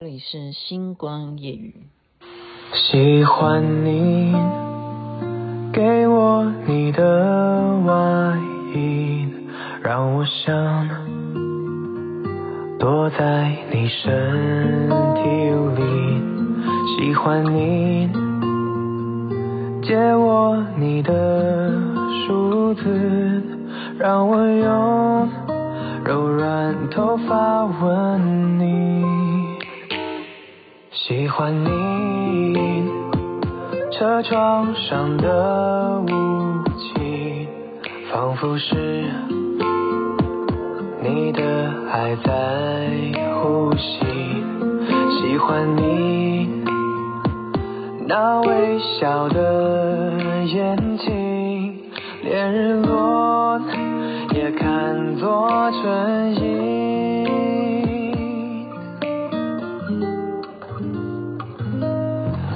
这里是星光夜语。喜欢你给我你的外衣，让我想躲在你身体里。喜欢你借我你的梳子，让我用柔软头发吻你。喜欢你车窗上的雾气，仿佛是你的爱在呼吸。喜欢你那微笑的眼睛，连日落也看作春意。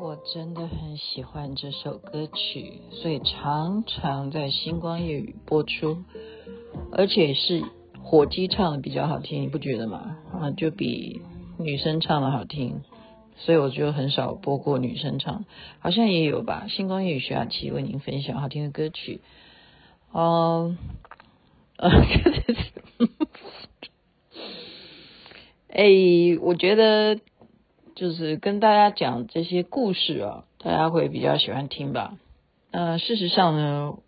我真的很喜欢这首歌曲，所以常常在星光夜语播出，而且是火鸡唱的比较好听，你不觉得吗？啊，就比女生唱的好听，所以我就很少播过女生唱，好像也有吧。星光夜语徐雅琪为您分享好听的歌曲，哦，呃，哎，我觉得。就是跟大家讲这些故事啊，大家会比较喜欢听吧。呃，事实上呢，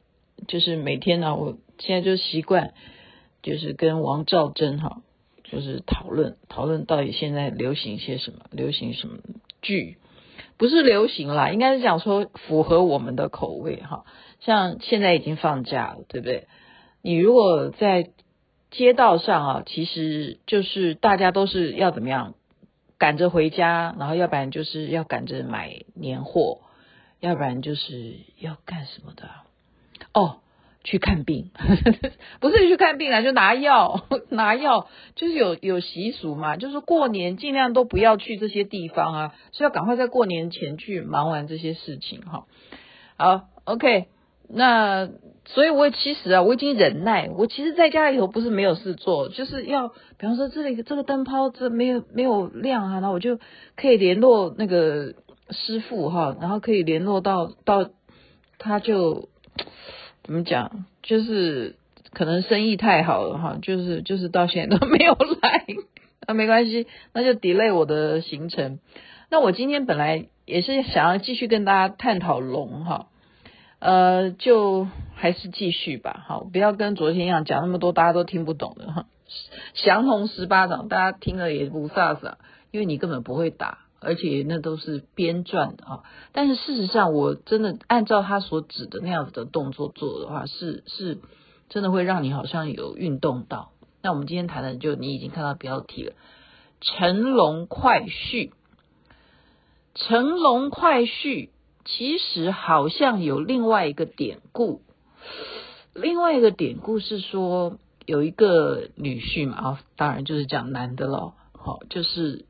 就是每天呢，我现在就习惯，就是跟王兆珍哈，就是讨论讨论到底现在流行些什么，流行什么剧，不是流行啦，应该是讲说符合我们的口味哈。像现在已经放假了，对不对？你如果在街道上啊，其实就是大家都是要怎么样？赶着回家，然后要不然就是要赶着买年货，要不然就是要干什么的？哦，去看病，不是去看病啊，就拿药，拿药，就是有有习俗嘛，就是过年尽量都不要去这些地方啊，所以要赶快在过年前去忙完这些事情哈。好，OK。那所以，我其实啊，我已经忍耐。我其实在家里头不是没有事做，就是要，比方说这里这个灯泡这没有没有亮啊，那我就可以联络那个师傅哈，然后可以联络到到他就怎么讲，就是可能生意太好了哈，就是就是到现在都没有来，那没关系，那就 delay 我的行程。那我今天本来也是想要继续跟大家探讨龙哈。呃，就还是继续吧，好，不要跟昨天一样讲那么多大家都听不懂的哈。降龙十八掌，大家听了也不飒飒，因为你根本不会打，而且那都是编撰的啊。但是事实上，我真的按照他所指的那样子的动作做的话，是是，真的会让你好像有运动到。那我们今天谈的就你已经看到标题了，《乘龙快婿》，《乘龙快婿》。其实好像有另外一个典故，另外一个典故是说有一个女婿嘛，啊，当然就是讲男的了，好，就是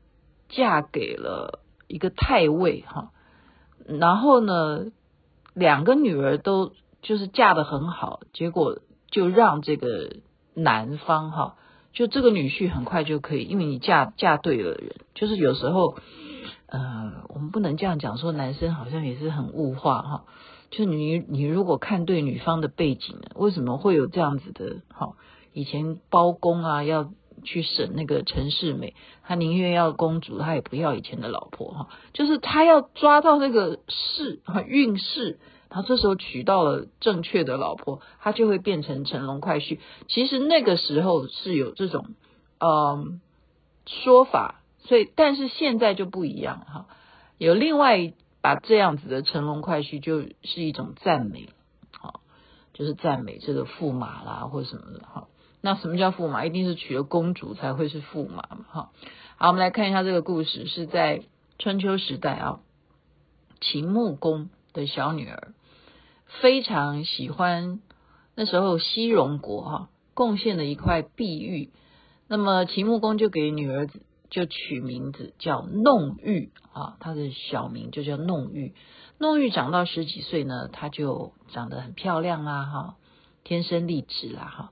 嫁给了一个太尉哈，然后呢，两个女儿都就是嫁得很好，结果就让这个男方哈，就这个女婿很快就可以，因为你嫁嫁对了人，就是有时候。呃，我们不能这样讲，说男生好像也是很物化哈。就你你如果看对女方的背景，为什么会有这样子的？哈，以前包公啊要去审那个陈世美，他宁愿要公主，他也不要以前的老婆哈。就是他要抓到那个势哈运势，然后这时候娶到了正确的老婆，他就会变成乘龙快婿。其实那个时候是有这种嗯、说法。所以，但是现在就不一样哈，有另外把这样子的乘龙快婿，就是一种赞美，好，就是赞美这个驸马啦，或什么的哈。那什么叫驸马？一定是娶了公主才会是驸马嘛哈。好，我们来看一下这个故事，是在春秋时代啊，秦穆公的小女儿非常喜欢那时候西戎国哈、贡献了一块碧玉，那么秦穆公就给女儿子就取名字叫弄玉啊，他的小名就叫弄玉。弄玉长到十几岁呢，她就长得很漂亮啦哈，天生丽质啦哈，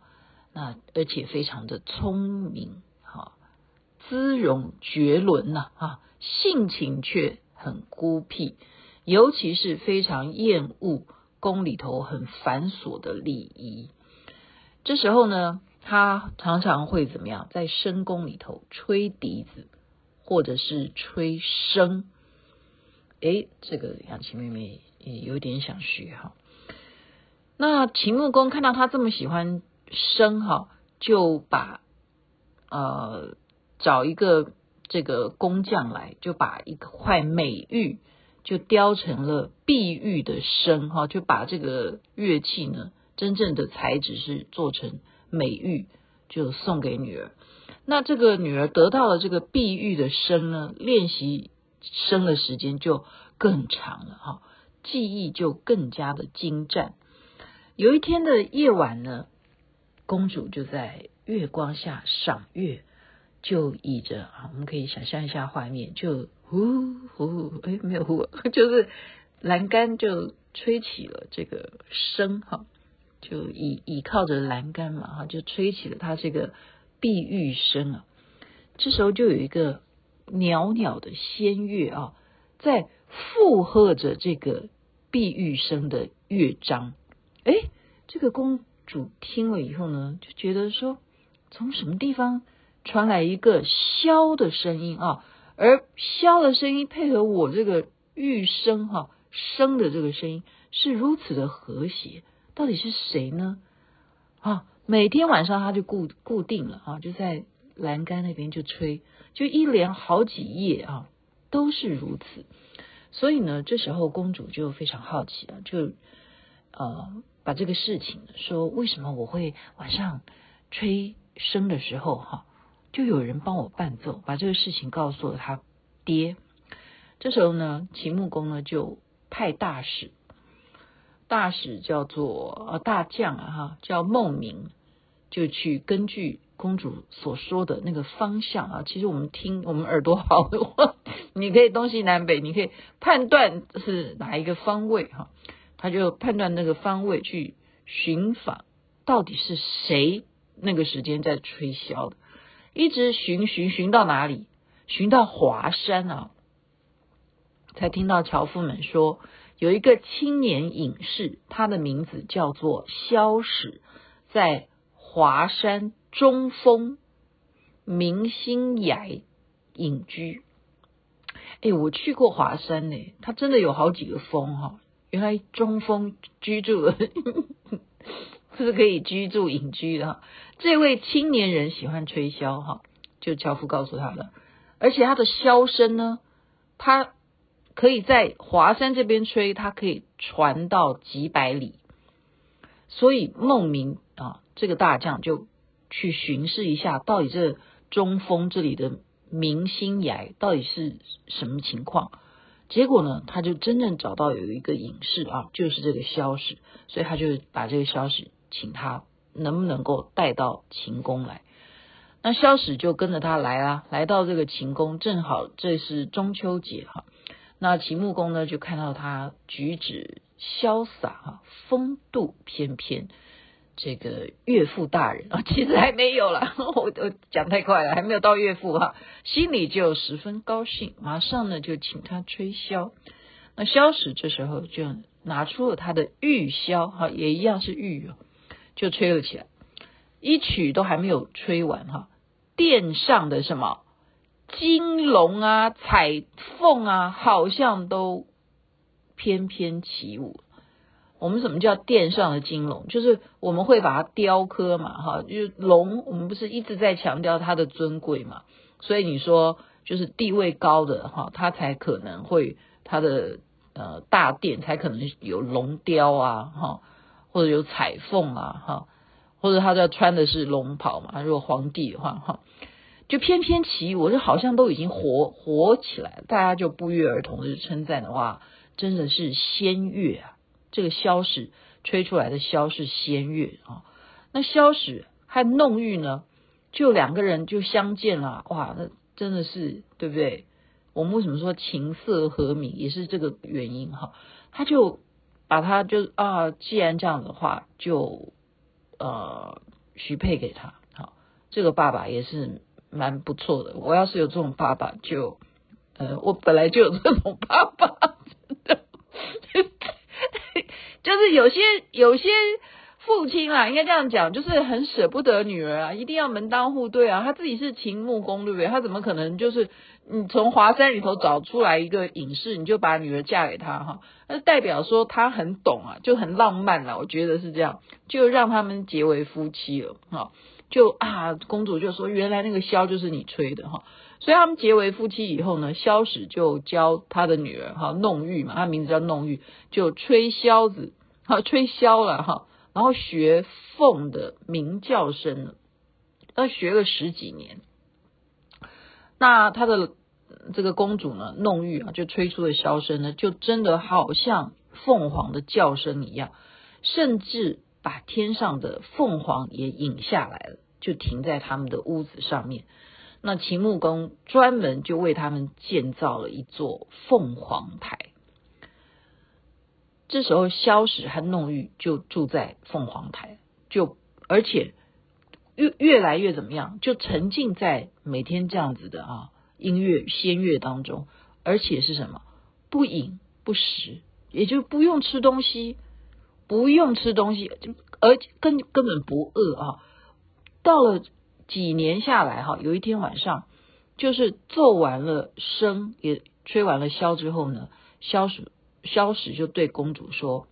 那而且非常的聪明。哈姿容绝伦呐，啊，性情却很孤僻，尤其是非常厌恶宫里头很繁琐的礼仪。这时候呢，他常常会怎么样，在深宫里头吹笛子，或者是吹笙。诶，这个杨琪妹妹也有点想学哈。那秦穆公看到他这么喜欢笙哈，就把呃。找一个这个工匠来，就把一块美玉就雕成了碧玉的笙哈，就把这个乐器呢，真正的材质是做成美玉，就送给女儿。那这个女儿得到了这个碧玉的声呢，练习笙的时间就更长了哈，技艺就更加的精湛。有一天的夜晚呢，公主就在月光下赏月。就倚着啊，我们可以想象一下画面，就呼呼，哎，没有呼，就是栏杆就吹起了这个笙哈，就倚倚靠着栏杆嘛哈，就吹起了它这个碧玉声啊。这时候就有一个袅袅的仙乐啊，在附和着这个碧玉声的乐章。哎，这个公主听了以后呢，就觉得说，从什么地方？传来一个箫的声音啊，而箫的声音配合我这个玉声哈声的这个声音是如此的和谐，到底是谁呢？啊，每天晚上他就固固定了啊，就在栏杆那边就吹，就一连好几夜啊都是如此。所以呢，这时候公主就非常好奇啊，就呃把这个事情说，为什么我会晚上吹笙的时候哈？就有人帮我伴奏，把这个事情告诉了他爹。这时候呢，秦穆公呢就派大使，大使叫做呃大将啊哈，叫孟明，就去根据公主所说的那个方向啊。其实我们听我们耳朵好的话，你可以东西南北，你可以判断是哪一个方位哈。他就判断那个方位去寻访，到底是谁那个时间在吹箫的。一直寻寻寻到哪里？寻到华山啊，才听到樵夫们说，有一个青年隐士，他的名字叫做萧史，在华山中峰明星崖隐居。哎，我去过华山呢，它真的有好几个峰哈。原来中峰居住的。是可以居住隐居的哈。这位青年人喜欢吹箫哈，就樵夫告诉他的，而且他的箫声呢，他可以在华山这边吹，他可以传到几百里。所以孟明啊，这个大将就去巡视一下，到底这中峰这里的明星崖到底是什么情况。结果呢，他就真正找到有一个隐士啊，就是这个萧史，所以他就把这个萧史。请他能不能够带到秦宫来？那萧史就跟着他来啦，来到这个秦宫，正好这是中秋节哈。那秦穆公呢，就看到他举止潇洒哈，风度翩翩，这个岳父大人啊，其实还没有啦，我我讲太快了，还没有到岳父哈，心里就十分高兴，马上呢就请他吹箫。那萧史这时候就拿出了他的玉箫哈，也一样是玉哦。就吹了起来，一曲都还没有吹完哈，殿上的什么金龙啊、彩凤啊，好像都翩翩起舞。我们什么叫殿上的金龙？就是我们会把它雕刻嘛，哈，就是龙，我们不是一直在强调它的尊贵嘛？所以你说，就是地位高的哈，它才可能会它的呃大殿才可能有龙雕啊，哈。或者有彩凤啊，哈，或者他在穿的是龙袍嘛。如果皇帝的话，哈，就翩翩起舞就好像都已经活活起来了，大家就不约而同的称赞的话，真的是仙乐啊！这个箫使吹出来的箫是仙乐啊。那箫使和弄玉呢，就两个人就相见了，哇，那真的是对不对？我们为什么说琴瑟和鸣，也是这个原因哈。他就把他就啊，既然这样的话，就呃许配给他。好，这个爸爸也是。蛮不错的，我要是有这种爸爸就，呃，我本来就有这种爸爸，真的，就是有些有些父亲啊，应该这样讲，就是很舍不得女儿啊，一定要门当户对啊，他自己是秦穆公，对不对？他怎么可能就是你从华山里头找出来一个隐士，你就把女儿嫁给他哈？那代表说他很懂啊，就很浪漫了，我觉得是这样，就让他们结为夫妻了哈。就啊，公主就说：“原来那个箫就是你吹的哈。”所以他们结为夫妻以后呢，萧史就教他的女儿哈弄玉嘛，他名字叫弄玉，就吹箫子，哈吹箫了哈，然后学凤的鸣叫声了，他学了十几年。那他的这个公主呢，弄玉啊，就吹出的箫声呢，就真的好像凤凰的叫声一样，甚至。把天上的凤凰也引下来了，就停在他们的屋子上面。那秦穆公专门就为他们建造了一座凤凰台。这时候，萧史和弄玉就住在凤凰台，就而且越越来越怎么样，就沉浸在每天这样子的啊音乐仙乐当中，而且是什么不饮不食，也就不用吃东西。不用吃东西，就而根根本不饿啊！到了几年下来哈，有一天晚上，就是奏完了笙，也吹完了箫之后呢，箫使箫使就对公主说：“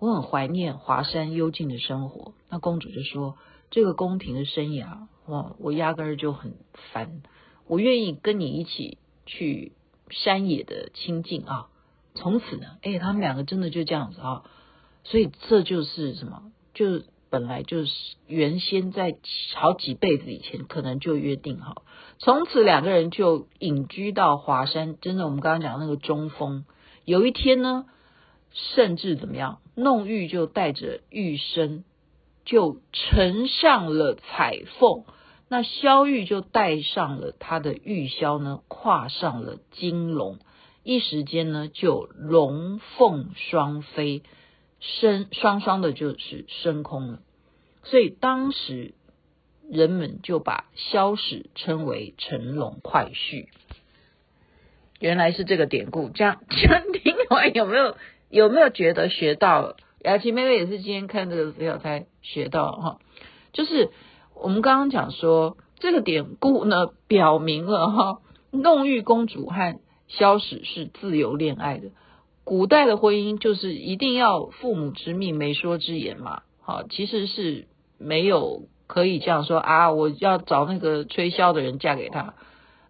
我很怀念华山幽静的生活。”那公主就说：“这个宫廷的生涯，哇，我压根儿就很烦，我愿意跟你一起去山野的清静啊！”从此呢，哎，他们两个真的就这样子啊。所以这就是什么？就本来就是原先在好几辈子以前，可能就约定好，从此两个人就隐居到华山。真的，我们刚刚讲那个中峰。有一天呢，甚至怎么样，弄玉就带着玉笙，就乘上了彩凤；那萧玉就带上了他的玉箫呢，跨上了金龙。一时间呢，就龙凤双飞。升双双的，就是升空了，所以当时人们就把萧史称为乘龙快婿。原来是这个典故，这样这样听完有没有有没有觉得学到了？雅琪妹妹也是今天看这个资料才学到哈，就是我们刚刚讲说这个典故呢，表明了哈，弄玉公主和萧史是自由恋爱的。古代的婚姻就是一定要父母之命、媒妁之言嘛，好，其实是没有可以这样说啊，我要找那个吹箫的人嫁给他，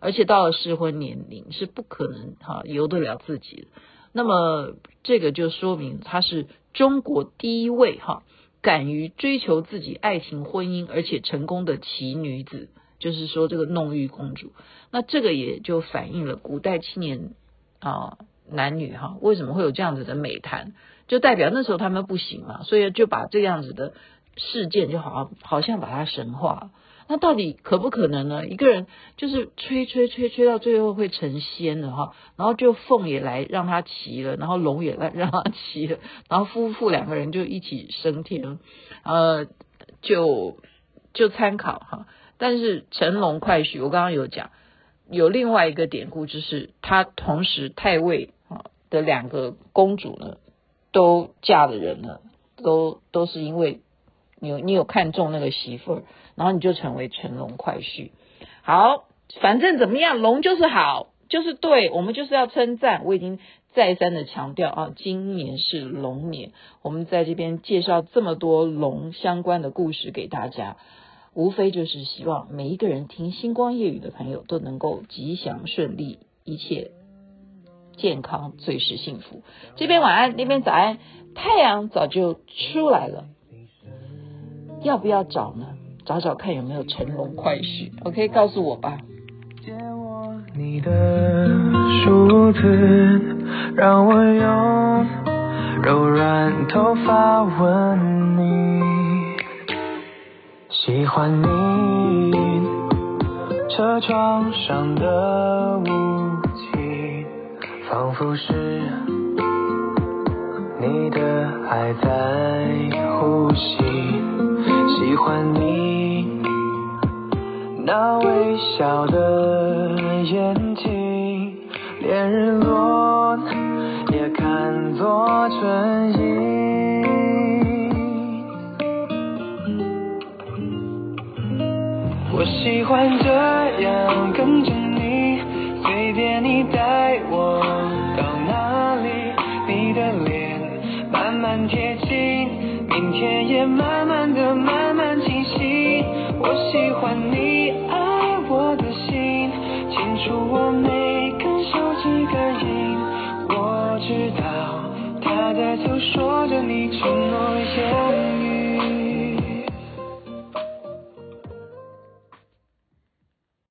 而且到了适婚年龄是不可能哈由得了自己的。那么这个就说明她是中国第一位哈敢于追求自己爱情婚姻而且成功的奇女子，就是说这个弄玉公主。那这个也就反映了古代青年啊。男女哈，为什么会有这样子的美谈？就代表那时候他们不行嘛，所以就把这样子的事件就好好像把它神化。那到底可不可能呢？一个人就是吹吹吹吹到最后会成仙了哈，然后就凤也来让他骑了，然后龙也来让他骑了，然后夫妇两个人就一起升天，呃，就就参考哈。但是乘龙快婿，我刚刚有讲。有另外一个典故，就是他同时太尉的两个公主呢，都嫁了人了，都都是因为你有你有看中那个媳妇儿，然后你就成为乘龙快婿。好，反正怎么样，龙就是好，就是对，我们就是要称赞。我已经再三的强调啊，今年是龙年，我们在这边介绍这么多龙相关的故事给大家。无非就是希望每一个人听星光夜语的朋友都能够吉祥顺利，一切健康，最是幸福。这边晚安，那边早安，太阳早就出来了，要不要找呢？找找看有没有成龙快婿？OK，告诉我吧。你的梳子，让我用柔软头发吻你。喜欢你车窗上的雾，仿佛是你的爱在呼吸。喜欢你那微笑的眼睛，连日落也看作春意。我喜欢这样跟着夜夜慢慢的慢慢清晰。我喜欢你爱我的心，清楚我每根手指感应，我知道他在诉说着你承诺一些。